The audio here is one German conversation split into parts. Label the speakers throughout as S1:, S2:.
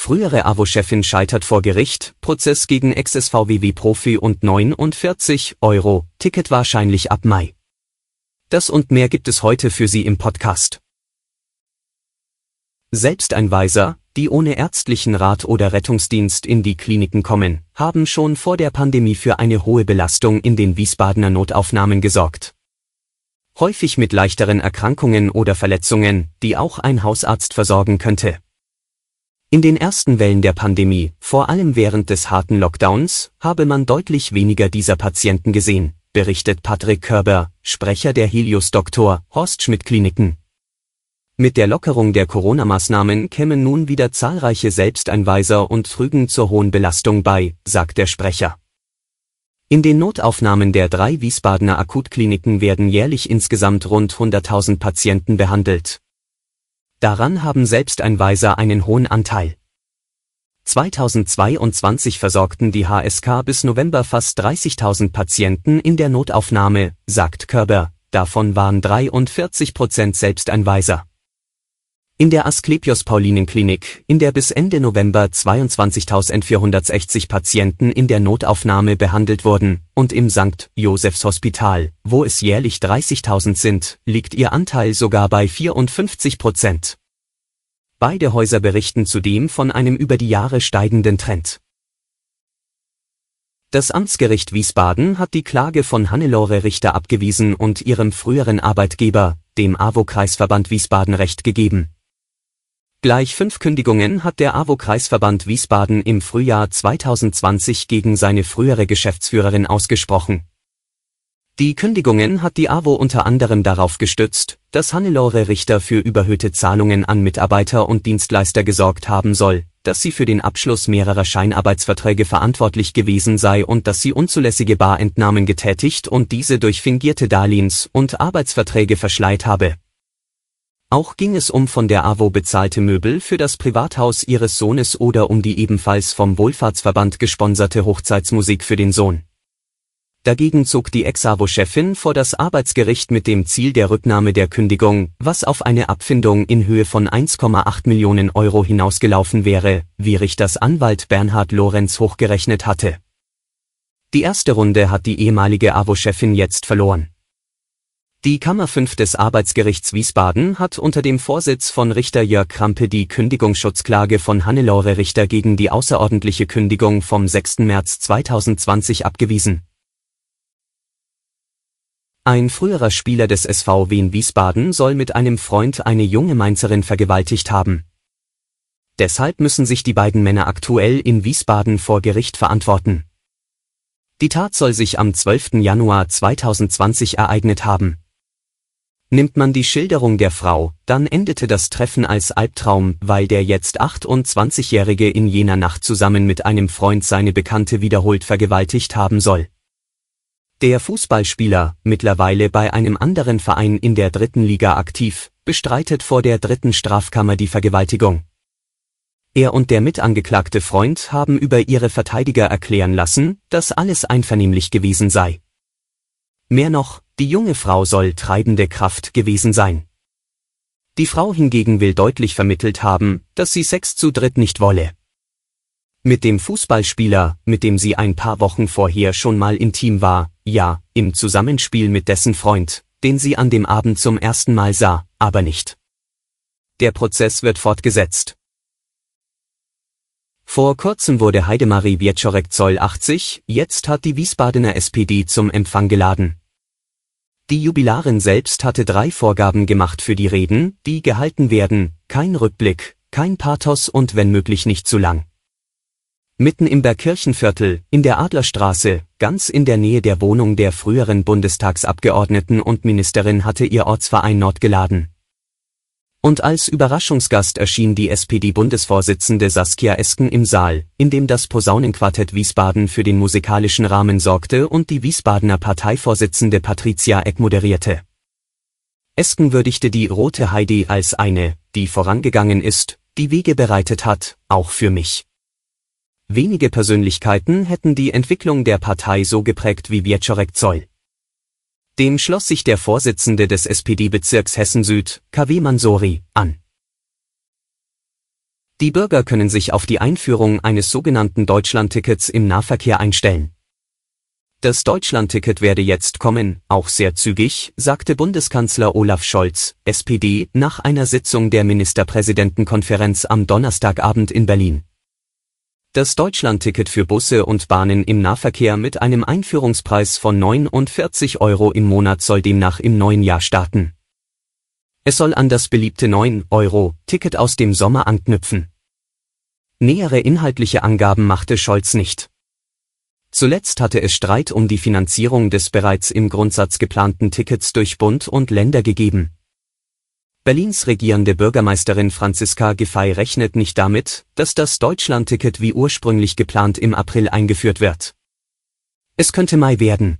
S1: Frühere AWO-Chefin scheitert vor Gericht, Prozess gegen Ex-SVW-Profi und 49 Euro, Ticket wahrscheinlich ab Mai. Das und mehr gibt es heute für Sie im Podcast. Selbsteinweiser, die ohne ärztlichen Rat oder Rettungsdienst in die Kliniken kommen, haben schon vor der Pandemie für eine hohe Belastung in den Wiesbadener Notaufnahmen gesorgt. Häufig mit leichteren Erkrankungen oder Verletzungen, die auch ein Hausarzt versorgen könnte. In den ersten Wellen der Pandemie, vor allem während des harten Lockdowns, habe man deutlich weniger dieser Patienten gesehen, berichtet Patrick Körber, Sprecher der Helios Doktor Horst Schmidt Kliniken. Mit der Lockerung der Corona-Maßnahmen kämen nun wieder zahlreiche Selbsteinweiser und trügen zur hohen Belastung bei, sagt der Sprecher. In den Notaufnahmen der drei Wiesbadener Akutkliniken werden jährlich insgesamt rund 100.000 Patienten behandelt. Daran haben Selbsteinweiser einen hohen Anteil. 2022 versorgten die HSK bis November fast 30.000 Patienten in der Notaufnahme, sagt Körber, davon waren 43 Prozent Selbsteinweiser. In der Asklepios Paulinen-Klinik, in der bis Ende November 22.460 Patienten in der Notaufnahme behandelt wurden, und im St. Josephs Hospital, wo es jährlich 30.000 sind, liegt ihr Anteil sogar bei 54 Prozent. Beide Häuser berichten zudem von einem über die Jahre steigenden Trend. Das Amtsgericht Wiesbaden hat die Klage von Hannelore Richter abgewiesen und ihrem früheren Arbeitgeber, dem AWO-Kreisverband Wiesbaden Recht gegeben. Gleich fünf Kündigungen hat der AWO-Kreisverband Wiesbaden im Frühjahr 2020 gegen seine frühere Geschäftsführerin ausgesprochen. Die Kündigungen hat die AWO unter anderem darauf gestützt, dass Hannelore Richter für überhöhte Zahlungen an Mitarbeiter und Dienstleister gesorgt haben soll, dass sie für den Abschluss mehrerer Scheinarbeitsverträge verantwortlich gewesen sei und dass sie unzulässige Barentnahmen getätigt und diese durch fingierte Darlehens- und Arbeitsverträge verschleiert habe auch ging es um von der AWO bezahlte Möbel für das Privathaus ihres Sohnes oder um die ebenfalls vom Wohlfahrtsverband gesponserte Hochzeitsmusik für den Sohn. Dagegen zog die Ex-AWO-Chefin vor das Arbeitsgericht mit dem Ziel der Rücknahme der Kündigung, was auf eine Abfindung in Höhe von 1,8 Millionen Euro hinausgelaufen wäre, wie Richters Anwalt Bernhard Lorenz hochgerechnet hatte. Die erste Runde hat die ehemalige AWO-Chefin jetzt verloren. Die Kammer 5 des Arbeitsgerichts Wiesbaden hat unter dem Vorsitz von Richter Jörg Krampe die Kündigungsschutzklage von Hannelore Richter gegen die außerordentliche Kündigung vom 6. März 2020 abgewiesen. Ein früherer Spieler des SV Wien Wiesbaden soll mit einem Freund eine junge Mainzerin vergewaltigt haben. Deshalb müssen sich die beiden Männer aktuell in Wiesbaden vor Gericht verantworten. Die Tat soll sich am 12. Januar 2020 ereignet haben. Nimmt man die Schilderung der Frau, dann endete das Treffen als Albtraum, weil der jetzt 28-Jährige in jener Nacht zusammen mit einem Freund seine Bekannte wiederholt vergewaltigt haben soll. Der Fußballspieler, mittlerweile bei einem anderen Verein in der dritten Liga aktiv, bestreitet vor der dritten Strafkammer die Vergewaltigung. Er und der mitangeklagte Freund haben über ihre Verteidiger erklären lassen, dass alles einvernehmlich gewesen sei. Mehr noch, die junge Frau soll treibende Kraft gewesen sein. Die Frau hingegen will deutlich vermittelt haben, dass sie Sex zu dritt nicht wolle. Mit dem Fußballspieler, mit dem sie ein paar Wochen vorher schon mal intim war, ja, im Zusammenspiel mit dessen Freund, den sie an dem Abend zum ersten Mal sah, aber nicht. Der Prozess wird fortgesetzt. Vor kurzem wurde Heidemarie Wieczorek Zoll 80, jetzt hat die Wiesbadener SPD zum Empfang geladen. Die Jubilarin selbst hatte drei Vorgaben gemacht für die Reden, die gehalten werden, kein Rückblick, kein Pathos und wenn möglich nicht zu lang. Mitten im Bergkirchenviertel, in der Adlerstraße, ganz in der Nähe der Wohnung der früheren Bundestagsabgeordneten und Ministerin hatte ihr Ortsverein Nord geladen. Und als Überraschungsgast erschien die SPD-Bundesvorsitzende Saskia Esken im Saal, in dem das Posaunenquartett Wiesbaden für den musikalischen Rahmen sorgte und die Wiesbadener Parteivorsitzende Patricia Eck moderierte. Esken würdigte die Rote Heidi als eine, die vorangegangen ist, die Wege bereitet hat, auch für mich. Wenige Persönlichkeiten hätten die Entwicklung der Partei so geprägt wie Wieczorek Zoll. Dem schloss sich der Vorsitzende des SPD-Bezirks Hessen-Süd, KW Mansori, an. Die Bürger können sich auf die Einführung eines sogenannten Deutschlandtickets im Nahverkehr einstellen. Das Deutschlandticket werde jetzt kommen, auch sehr zügig, sagte Bundeskanzler Olaf Scholz, SPD, nach einer Sitzung der Ministerpräsidentenkonferenz am Donnerstagabend in Berlin. Das Deutschlandticket für Busse und Bahnen im Nahverkehr mit einem Einführungspreis von 49 Euro im Monat soll demnach im neuen Jahr starten. Es soll an das beliebte 9-Euro-Ticket aus dem Sommer anknüpfen. Nähere inhaltliche Angaben machte Scholz nicht. Zuletzt hatte es Streit um die Finanzierung des bereits im Grundsatz geplanten Tickets durch Bund und Länder gegeben. Berlins regierende Bürgermeisterin Franziska Giffey rechnet nicht damit, dass das Deutschlandticket wie ursprünglich geplant im April eingeführt wird. Es könnte Mai werden.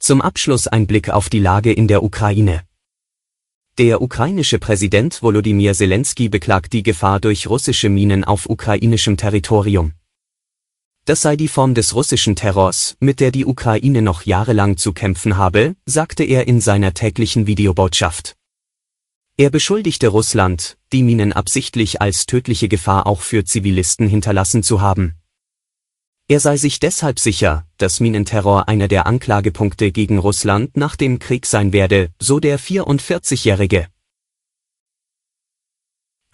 S1: Zum Abschluss ein Blick auf die Lage in der Ukraine. Der ukrainische Präsident Volodymyr Zelensky beklagt die Gefahr durch russische Minen auf ukrainischem Territorium. Das sei die Form des russischen Terrors, mit der die Ukraine noch jahrelang zu kämpfen habe, sagte er in seiner täglichen Videobotschaft. Er beschuldigte Russland, die Minen absichtlich als tödliche Gefahr auch für Zivilisten hinterlassen zu haben. Er sei sich deshalb sicher, dass Minenterror einer der Anklagepunkte gegen Russland nach dem Krieg sein werde, so der 44-Jährige.